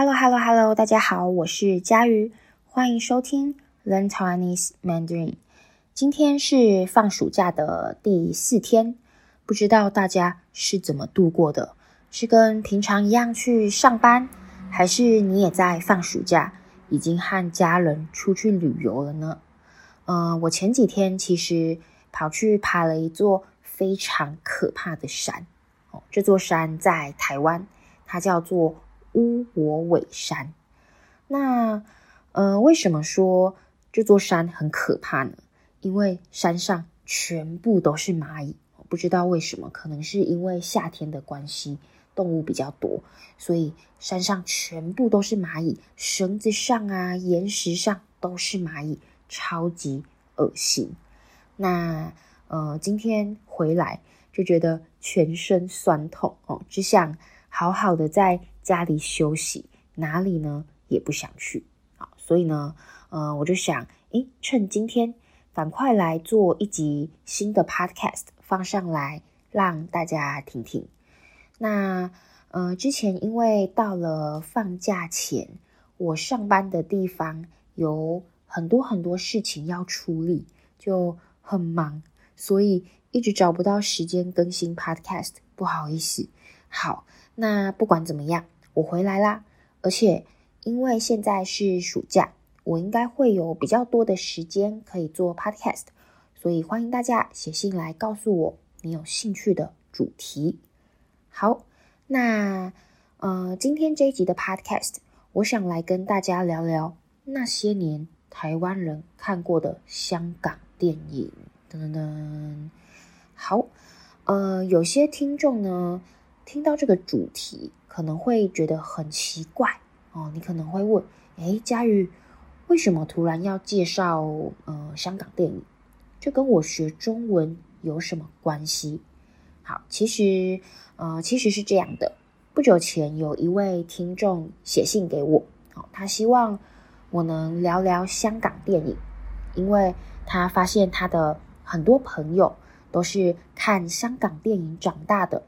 Hello, Hello, Hello！大家好，我是佳瑜，欢迎收听 Learn Taiwanese Mandarin。今天是放暑假的第四天，不知道大家是怎么度过的？是跟平常一样去上班，还是你也在放暑假，已经和家人出去旅游了呢？嗯、我前几天其实跑去爬了一座非常可怕的山。哦，这座山在台湾，它叫做乌我尾山。那，呃，为什么说这座山很可怕呢？因为山上全部都是蚂蚁，不知道为什么，可能是因为夏天的关系，动物比较多，所以山上全部都是蚂蚁，绳子上啊、岩石上都是蚂蚁。超级恶心，那呃，今天回来就觉得全身酸痛哦，只想好好的在家里休息，哪里呢也不想去啊，所以呢，呃，我就想，诶，趁今天赶快来做一集新的 podcast 放上来，让大家听听。那呃，之前因为到了放假前，我上班的地方有。很多很多事情要处理，就很忙，所以一直找不到时间更新 Podcast，不好意思。好，那不管怎么样，我回来啦。而且因为现在是暑假，我应该会有比较多的时间可以做 Podcast，所以欢迎大家写信来告诉我你有兴趣的主题。好，那呃，今天这一集的 Podcast，我想来跟大家聊聊那些年。台湾人看过的香港电影，噔噔噔，好，呃，有些听众呢，听到这个主题可能会觉得很奇怪哦。你可能会问，诶，佳瑜，为什么突然要介绍呃香港电影？这跟我学中文有什么关系？好，其实呃其实是这样的，不久前有一位听众写信给我，哦，他希望。我能聊聊香港电影，因为他发现他的很多朋友都是看香港电影长大的。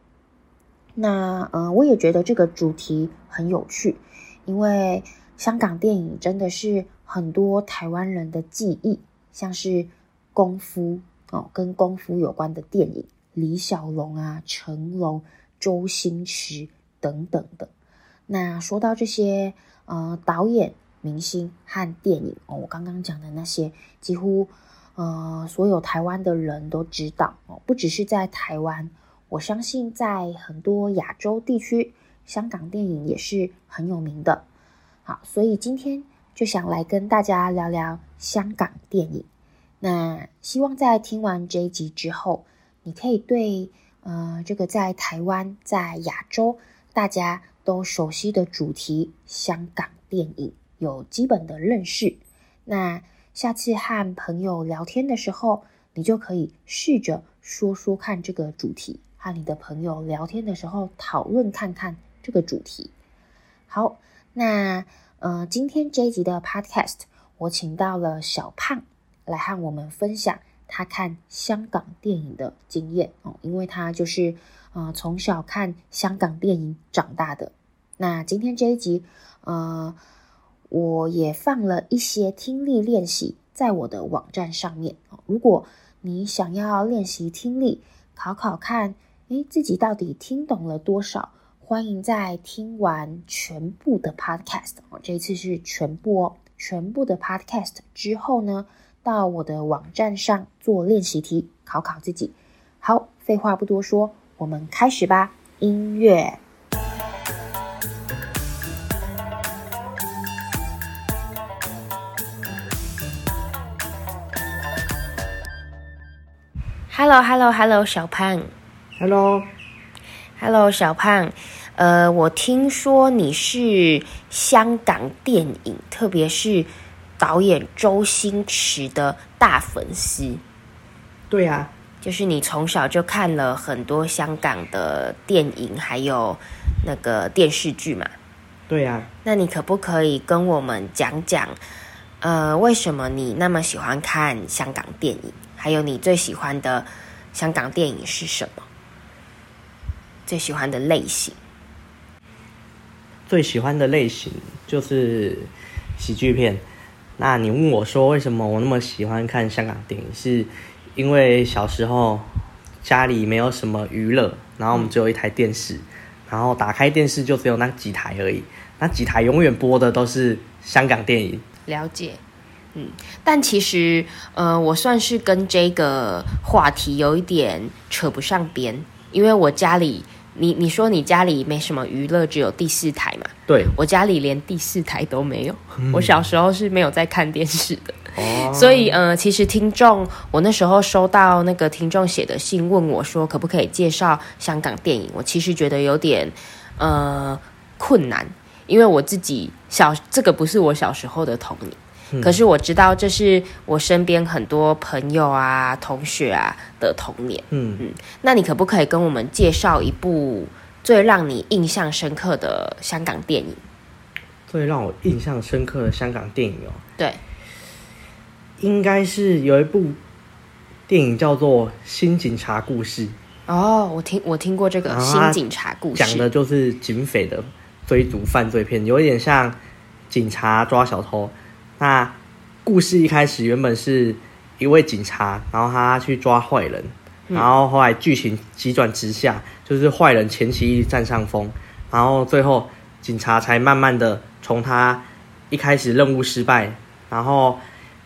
那呃，我也觉得这个主题很有趣，因为香港电影真的是很多台湾人的记忆，像是功夫哦，跟功夫有关的电影，李小龙啊、成龙、周星驰等等的。那说到这些呃导演。明星和电影哦，我刚刚讲的那些，几乎呃所有台湾的人都知道哦，不只是在台湾，我相信在很多亚洲地区，香港电影也是很有名的。好，所以今天就想来跟大家聊聊香港电影。那希望在听完这一集之后，你可以对呃这个在台湾、在亚洲大家都熟悉的主题——香港电影。有基本的认识，那下次和朋友聊天的时候，你就可以试着说说看这个主题，和你的朋友聊天的时候讨论看看这个主题。好，那呃，今天这一集的 Podcast，我请到了小胖来和我们分享他看香港电影的经验哦，因为他就是呃从小看香港电影长大的。那今天这一集，呃。我也放了一些听力练习在我的网站上面。如果你想要练习听力，考考看，诶，自己到底听懂了多少？欢迎在听完全部的 podcast，这一次是全部哦，全部的 podcast 之后呢，到我的网站上做练习题，考考自己。好，废话不多说，我们开始吧。音乐。Hello，Hello，Hello，hello, hello, 小胖。Hello，Hello，小胖。呃，我听说你是香港电影，特别是导演周星驰的大粉丝。对啊，就是你从小就看了很多香港的电影，还有那个电视剧嘛。对啊，那你可不可以跟我们讲讲，呃，为什么你那么喜欢看香港电影？还有你最喜欢的香港电影是什么？最喜欢的类型？最喜欢的类型就是喜剧片。那你问我说，为什么我那么喜欢看香港电影？是因为小时候家里没有什么娱乐，然后我们只有一台电视，然后打开电视就只有那几台而已，那几台永远播的都是香港电影。了解，嗯，但其实呃，我算是跟这个话题有一点扯不上边，因为我家里。你你说你家里没什么娱乐，只有第四台嘛？对，我家里连第四台都没有。嗯、我小时候是没有在看电视的，哦、所以呃，其实听众，我那时候收到那个听众写的信，问我说可不可以介绍香港电影，我其实觉得有点呃困难，因为我自己小这个不是我小时候的童年。可是我知道这是我身边很多朋友啊、同学啊的童年。嗯嗯，那你可不可以跟我们介绍一部最让你印象深刻的香港电影？最让我印象深刻的香港电影哦，对，应该是有一部电影叫做《新警察故事》。哦，我听我听过这个《新警察故事》，讲的就是警匪的追逐犯罪片，有一点像警察抓小偷。那故事一开始原本是一位警察，然后他去抓坏人，然后后来剧情急转直下，就是坏人前期一直占上风，然后最后警察才慢慢的从他一开始任务失败，然后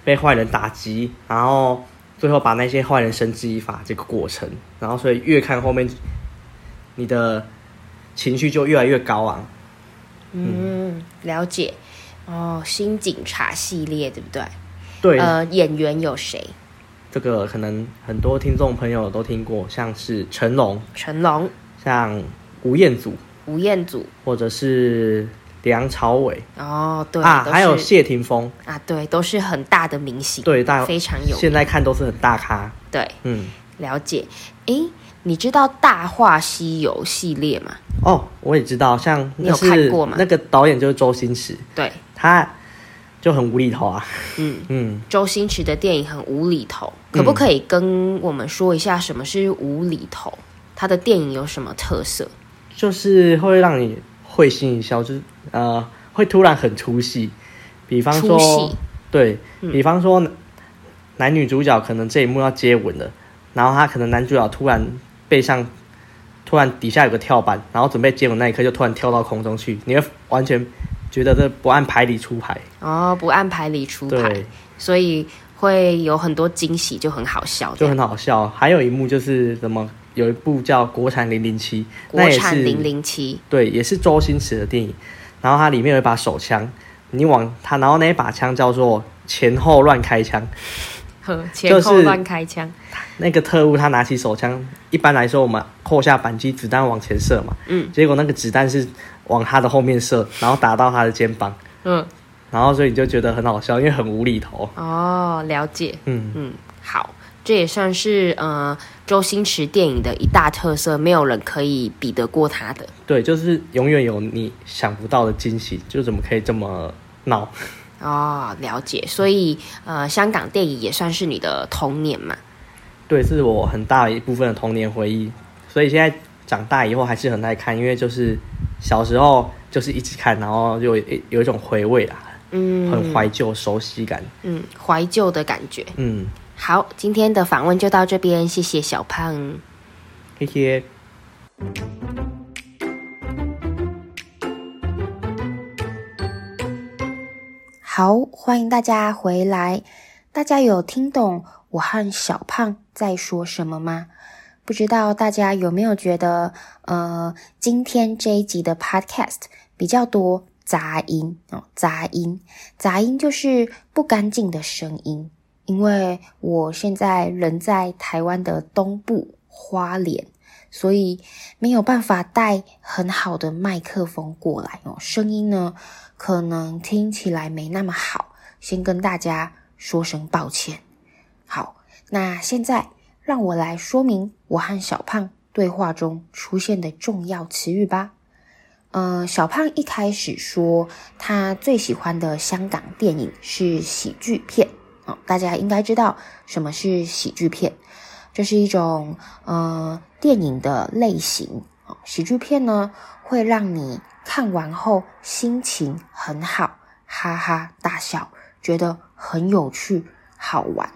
被坏人打击，然后最后把那些坏人绳之以法这个过程，然后所以越看后面，你的情绪就越来越高昂。嗯，了解。哦，新警察系列对不对？对。呃，演员有谁？这个可能很多听众朋友都听过，像是成龙、成龙，像吴彦祖、吴彦祖，或者是梁朝伟。哦，对啊，还有谢霆锋啊，对，都是很大的明星，对，大非常有，现在看都是很大咖。对，嗯，了解。诶，你知道《大话西游》系列吗？哦，我也知道，像你有看过吗？那个导演就是周星驰。对。他就很无厘头啊，嗯嗯，周星驰的电影很无厘头，可不可以跟我们说一下什么是无厘头？他的电影有什么特色？就是会让你会心一笑，就是呃，会突然很出戏。比方说，戏对，比方说、嗯、男女主角可能这一幕要接吻了，然后他可能男主角突然背上突然底下有个跳板，然后准备接吻那一刻就突然跳到空中去，你会完全。觉得这不按牌理出牌哦，不按牌理出牌，所以会有很多惊喜，就很好笑，就很好笑。还有一幕就是什么，有一部叫《国产零零七》，国产零零七，对，也是周星驰的电影。然后它里面有一把手枪，你往它，然后那一把枪叫做前后乱开枪，呵，前后乱开枪。那个特务他拿起手枪，一般来说我们扣下扳机，子弹往前射嘛，嗯，结果那个子弹是。往他的后面射，然后打到他的肩膀，嗯，然后所以你就觉得很好笑，因为很无厘头。哦，了解，嗯嗯，好，这也算是呃周星驰电影的一大特色，没有人可以比得过他的。对，就是永远有你想不到的惊喜，就怎么可以这么闹？哦，了解，所以呃，香港电影也算是你的童年嘛？对，是我很大一部分的童年回忆，所以现在长大以后还是很爱看，因为就是。小时候就是一直看，然后就有，有一种回味啦，嗯，很怀旧、熟悉感，嗯，怀旧的感觉，嗯。好，今天的访问就到这边，谢谢小胖，谢谢。好，欢迎大家回来。大家有听懂我和小胖在说什么吗？不知道大家有没有觉得，呃，今天这一集的 podcast 比较多杂音哦，杂音，杂音就是不干净的声音。因为我现在人在台湾的东部花莲，所以没有办法带很好的麦克风过来哦，声音呢可能听起来没那么好，先跟大家说声抱歉。好，那现在。让我来说明我和小胖对话中出现的重要词语吧。呃，小胖一开始说他最喜欢的香港电影是喜剧片。哦，大家应该知道什么是喜剧片，这是一种呃电影的类型。哦，喜剧片呢会让你看完后心情很好，哈哈大笑，觉得很有趣好玩。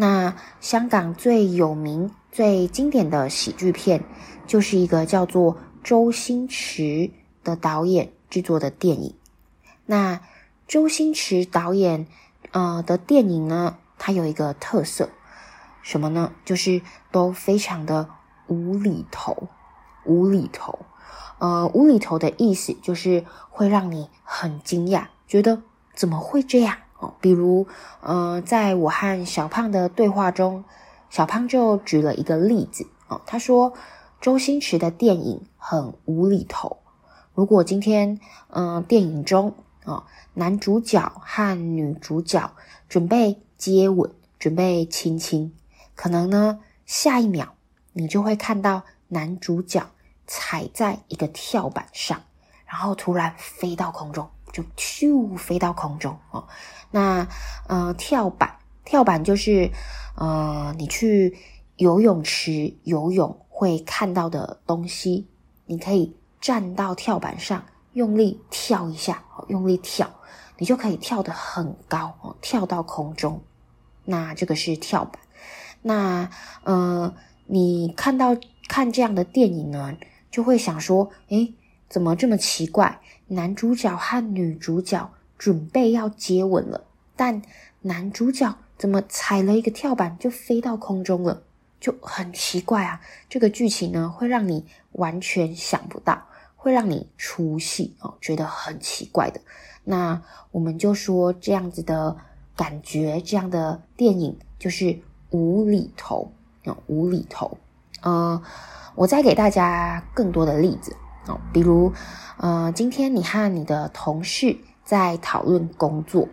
那香港最有名、最经典的喜剧片，就是一个叫做周星驰的导演制作的电影。那周星驰导演呃的电影呢，它有一个特色，什么呢？就是都非常的无厘头。无厘头，呃，无厘头的意思就是会让你很惊讶，觉得怎么会这样哦？比如，呃，在我和小胖的对话中，小胖就举了一个例子哦，他说周星驰的电影很无厘头。如果今天，嗯、电影中啊、男主角和女主角准备接吻，准备亲亲，可能呢，下一秒你就会看到男主角。踩在一个跳板上，然后突然飞到空中，就咻飞到空中哦。那呃，跳板，跳板就是呃，你去游泳池游泳会看到的东西。你可以站到跳板上，用力跳一下，用力跳，你就可以跳得很高哦，跳到空中。那这个是跳板。那呃，你看到看这样的电影呢？就会想说，诶，怎么这么奇怪？男主角和女主角准备要接吻了，但男主角怎么踩了一个跳板就飞到空中了？就很奇怪啊！这个剧情呢，会让你完全想不到，会让你出戏哦，觉得很奇怪的。那我们就说这样子的感觉，这样的电影就是无厘头啊，无厘头，呃。我再给大家更多的例子哦，比如，呃，今天你和你的同事在讨论工作，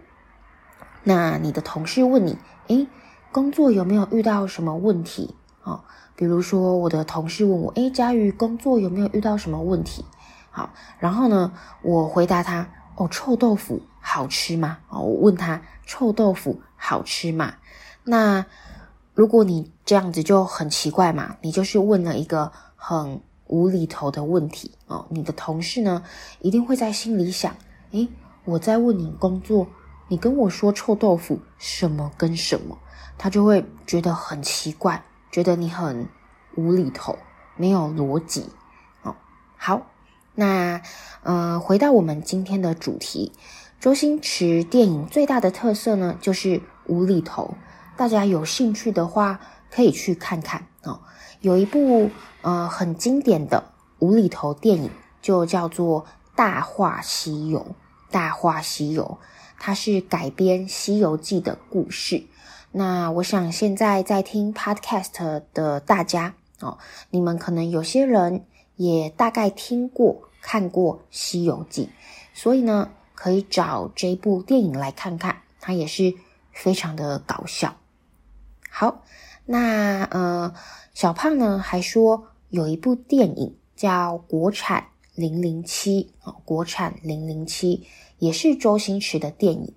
那你的同事问你，诶，工作有没有遇到什么问题？哦，比如说我的同事问我，诶，佳瑜，工作有没有遇到什么问题？好，然后呢，我回答他，哦，臭豆腐好吃吗？哦，我问他，臭豆腐好吃吗？那。如果你这样子就很奇怪嘛，你就是问了一个很无厘头的问题哦。你的同事呢，一定会在心里想：诶，我在问你工作，你跟我说臭豆腐什么跟什么？他就会觉得很奇怪，觉得你很无厘头，没有逻辑哦。好，那呃，回到我们今天的主题，周星驰电影最大的特色呢，就是无厘头。大家有兴趣的话，可以去看看哦。有一部呃很经典的无厘头电影，就叫做《大话西游》。《大话西游》它是改编《西游记》的故事。那我想现在在听 Podcast 的大家哦，你们可能有些人也大概听过、看过《西游记》，所以呢，可以找这部电影来看看，它也是非常的搞笑。好，那呃，小胖呢还说有一部电影叫《国产零零七》哦，《国产零零七》也是周星驰的电影。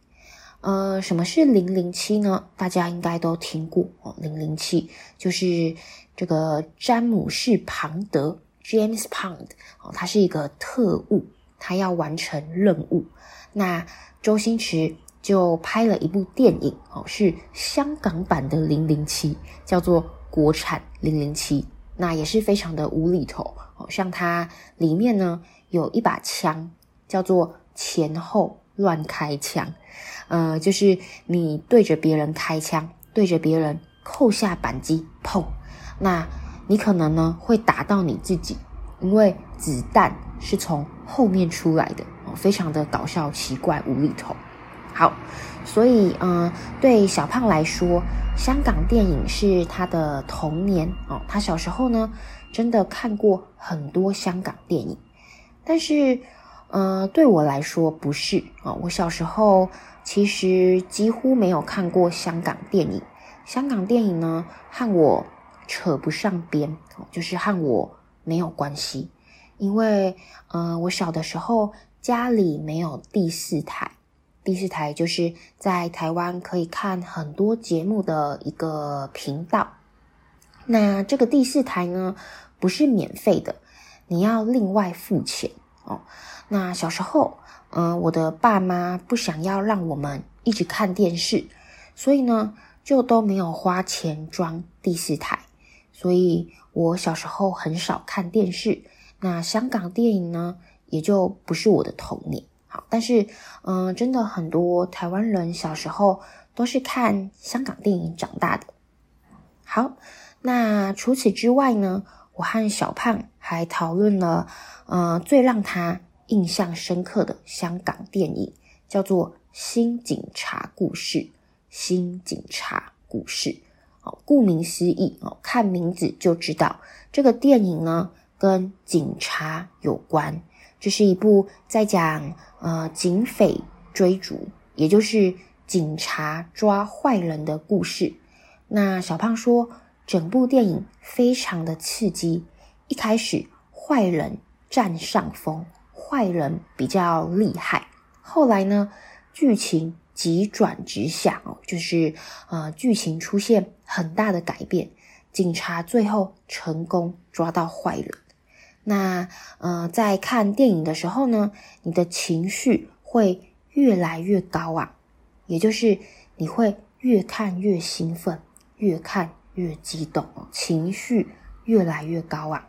呃，什么是零零七呢？大家应该都听过哦，零零七就是这个詹姆士庞德 （James Bond） 哦，他是一个特务，他要完成任务。那周星驰。就拍了一部电影哦，是香港版的《零零七》，叫做《国产零零七》，那也是非常的无厘头哦。像它里面呢有一把枪，叫做前后乱开枪，呃，就是你对着别人开枪，对着别人扣下扳机，砰，那你可能呢会打到你自己，因为子弹是从后面出来的哦，非常的搞笑、奇怪、无厘头。好，所以嗯、对小胖来说，香港电影是他的童年哦。他小时候呢，真的看过很多香港电影，但是，呃，对我来说不是啊、哦。我小时候其实几乎没有看过香港电影，香港电影呢和我扯不上边，就是和我没有关系，因为，呃，我小的时候家里没有第四台。第四台就是在台湾可以看很多节目的一个频道。那这个第四台呢，不是免费的，你要另外付钱。哦。那小时候，嗯、我的爸妈不想要让我们一直看电视，所以呢，就都没有花钱装第四台，所以我小时候很少看电视。那香港电影呢，也就不是我的童年。好，但是，嗯、真的很多台湾人小时候都是看香港电影长大的。好，那除此之外呢，我和小胖还讨论了，呃，最让他印象深刻的香港电影，叫做《新警察故事》。新警察故事，哦，顾名思义哦，看名字就知道这个电影呢跟警察有关。这是一部在讲呃警匪追逐，也就是警察抓坏人的故事。那小胖说，整部电影非常的刺激。一开始坏人占上风，坏人比较厉害。后来呢，剧情急转直下哦，就是呃剧情出现很大的改变，警察最后成功抓到坏人。那呃，在看电影的时候呢，你的情绪会越来越高啊，也就是你会越看越兴奋，越看越激动，情绪越来越高啊。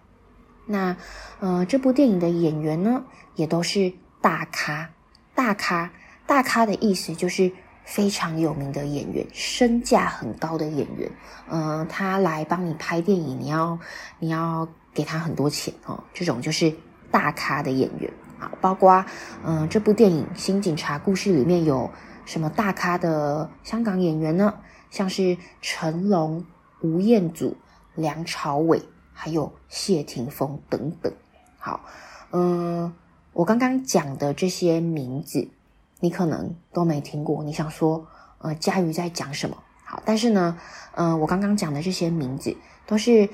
那呃，这部电影的演员呢，也都是大咖，大咖，大咖的意思就是非常有名的演员，身价很高的演员。呃，他来帮你拍电影，你要，你要。给他很多钱哦，这种就是大咖的演员啊，包括嗯，这部电影《新警察故事》里面有什么大咖的香港演员呢？像是成龙、吴彦祖、梁朝伟，还有谢霆锋等等。好，嗯，我刚刚讲的这些名字，你可能都没听过。你想说，呃，家瑜在讲什么？好，但是呢，嗯，我刚刚讲的这些名字都是。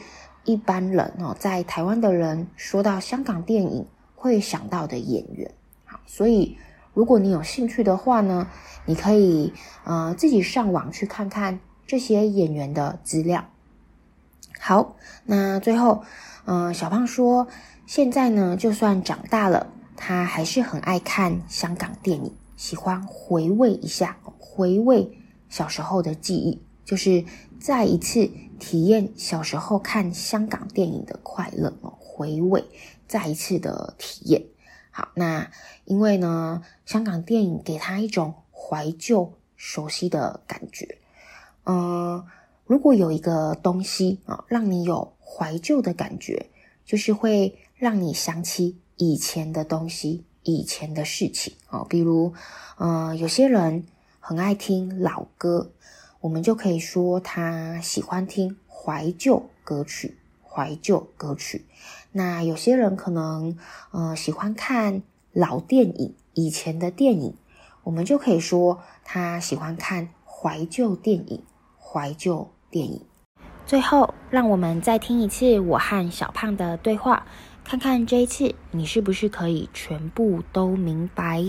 一般人哦，在台湾的人说到香港电影会想到的演员，好，所以如果你有兴趣的话呢，你可以呃自己上网去看看这些演员的资料。好，那最后，嗯、呃，小胖说，现在呢，就算长大了，他还是很爱看香港电影，喜欢回味一下，回味小时候的记忆，就是再一次。体验小时候看香港电影的快乐哦，回味再一次的体验。好，那因为呢，香港电影给他一种怀旧、熟悉的感觉。嗯、如果有一个东西啊，让你有怀旧的感觉，就是会让你想起以前的东西、以前的事情啊。比如，嗯、有些人很爱听老歌。我们就可以说他喜欢听怀旧歌曲，怀旧歌曲。那有些人可能呃喜欢看老电影，以前的电影，我们就可以说他喜欢看怀旧电影，怀旧电影。最后，让我们再听一次我和小胖的对话，看看这一次你是不是可以全部都明白。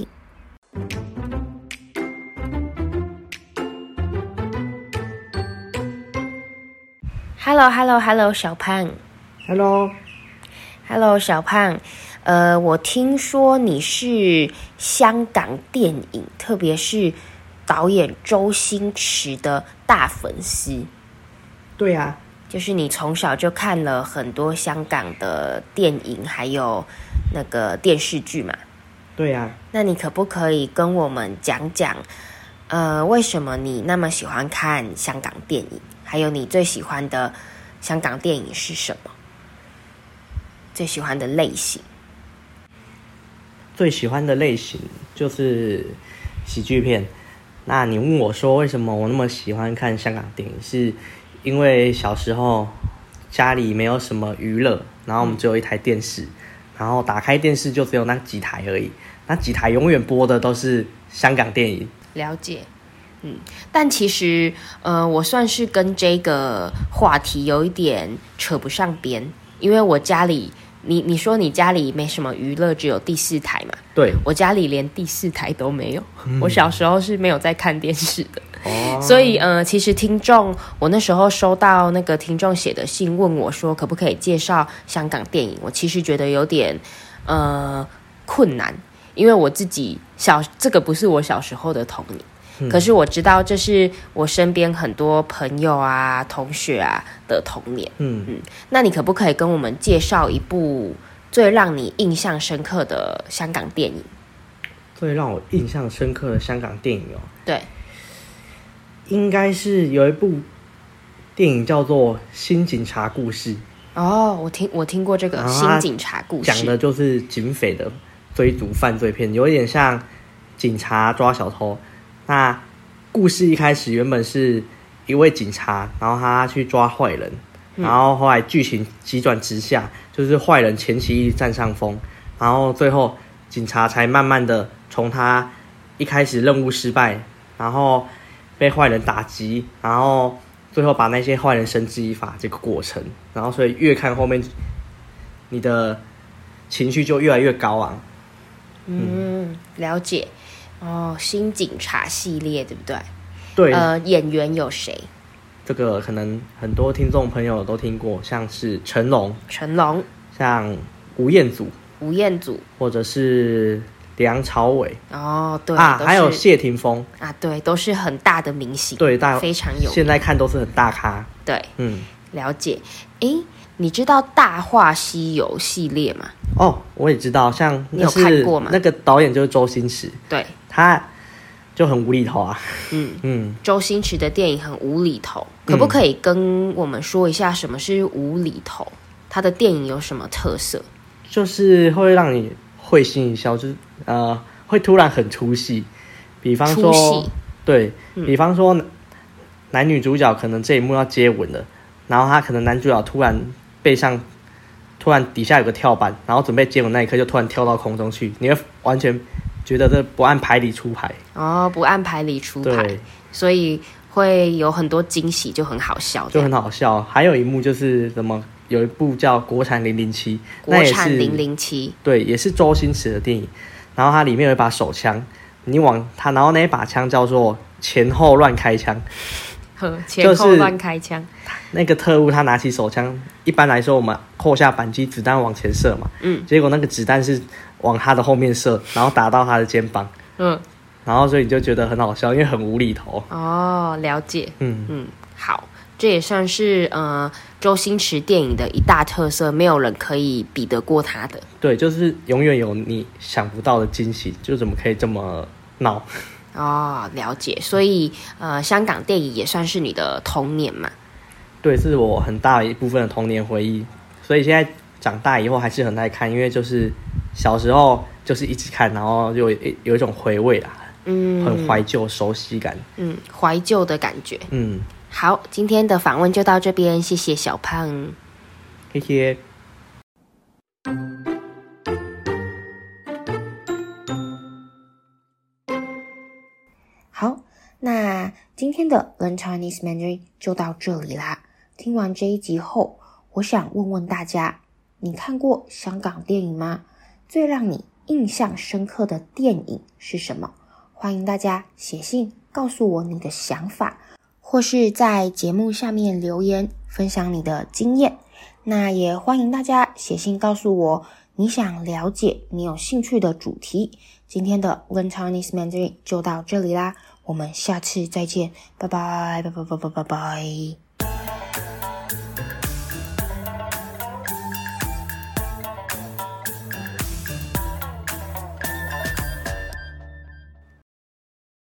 Hello，Hello，Hello，hello, hello, 小胖。Hello，Hello，小胖。呃，我听说你是香港电影，特别是导演周星驰的大粉丝。对啊，就是你从小就看了很多香港的电影，还有那个电视剧嘛。对啊。那你可不可以跟我们讲讲，呃，为什么你那么喜欢看香港电影？还有你最喜欢的香港电影是什么？最喜欢的类型？最喜欢的类型就是喜剧片。那你问我说，为什么我那么喜欢看香港电影？是因为小时候家里没有什么娱乐，然后我们只有一台电视，然后打开电视就只有那几台而已，那几台永远播的都是香港电影。了解。嗯，但其实，呃，我算是跟这个话题有一点扯不上边，因为我家里，你你说你家里没什么娱乐，只有第四台嘛？对，我家里连第四台都没有，嗯、我小时候是没有在看电视的，哦、所以，呃，其实听众，我那时候收到那个听众写的信，问我说可不可以介绍香港电影，我其实觉得有点，呃。困难，因为我自己小这个不是我小时候的童年，嗯、可是我知道这是我身边很多朋友啊、同学啊的童年。嗯嗯，那你可不可以跟我们介绍一部最让你印象深刻的香港电影？最让我印象深刻的香港电影哦，对，应该是有一部电影叫做《新警察故事》。哦，我听我听过这个《新警察故事》，讲的就是警匪的追逐犯罪片，有一点像警察抓小偷。那故事一开始原本是一位警察，然后他去抓坏人，然后后来剧情急转直下，就是坏人前期占上风，然后最后警察才慢慢的。从他一开始任务失败，然后被坏人打击，然后最后把那些坏人绳之以法这个过程，然后所以越看后面，你的情绪就越来越高昂。嗯，嗯了解。哦，新警察系列对不对？对。呃，演员有谁？这个可能很多听众朋友都听过，像是成龙，成龙，像吴彦祖，吴彦祖，或者是。梁朝伟哦，对啊，还有谢霆锋啊，对，都是很大的明星，对，大非常有，现在看都是很大咖，对，嗯，了解。诶，你知道《大话西游》系列吗？哦，我也知道，像你有看过吗？那个导演就是周星驰，对，他就很无厘头啊，嗯嗯，周星驰的电影很无厘头，可不可以跟我们说一下什么是无厘头？他的电影有什么特色？就是会让你。会心一笑，就是呃，会突然很出戏。比方说，戏对、嗯、比方说，男女主角可能这一幕要接吻了，然后他可能男主角突然背上突然底下有个跳板，然后准备接吻那一刻就突然跳到空中去，你会完全觉得这不按牌理出牌哦，不按牌理出牌，对所以会有很多惊喜，就很好笑，就很好笑。还有一幕就是什么？有一部叫《国产零零七》，国产零零七，对，也是周星驰的电影。然后它里面有一把手枪，你往它，然后那一把枪叫做前后乱开枪，呵，前后乱开枪。那个特务他拿起手枪，一般来说我们扣下扳机，子弹往前射嘛，嗯，结果那个子弹是往他的后面射，然后打到他的肩膀，嗯，然后所以你就觉得很好笑，因为很无厘头。哦，了解，嗯嗯，好。这也算是呃周星驰电影的一大特色，没有人可以比得过他的。对，就是永远有你想不到的惊喜，就怎么可以这么闹？哦，了解。所以呃，香港电影也算是你的童年嘛？对，是我很大一部分的童年回忆。所以现在长大以后还是很爱看，因为就是小时候就是一直看，然后就有，有一种回味啦，嗯，很怀旧、熟悉感，嗯，怀旧的感觉，嗯。好，今天的访问就到这边，谢谢小胖，谢谢。好，那今天的 Learn Chinese Mandarin 就到这里啦。听完这一集后，我想问问大家，你看过香港电影吗？最让你印象深刻的电影是什么？欢迎大家写信告诉我你的想法。或是在节目下面留言分享你的经验，那也欢迎大家写信告诉我你想了解、你有兴趣的主题。今天的 Learn Chinese Mandarin 就到这里啦，我们下次再见，拜拜拜拜拜拜拜拜。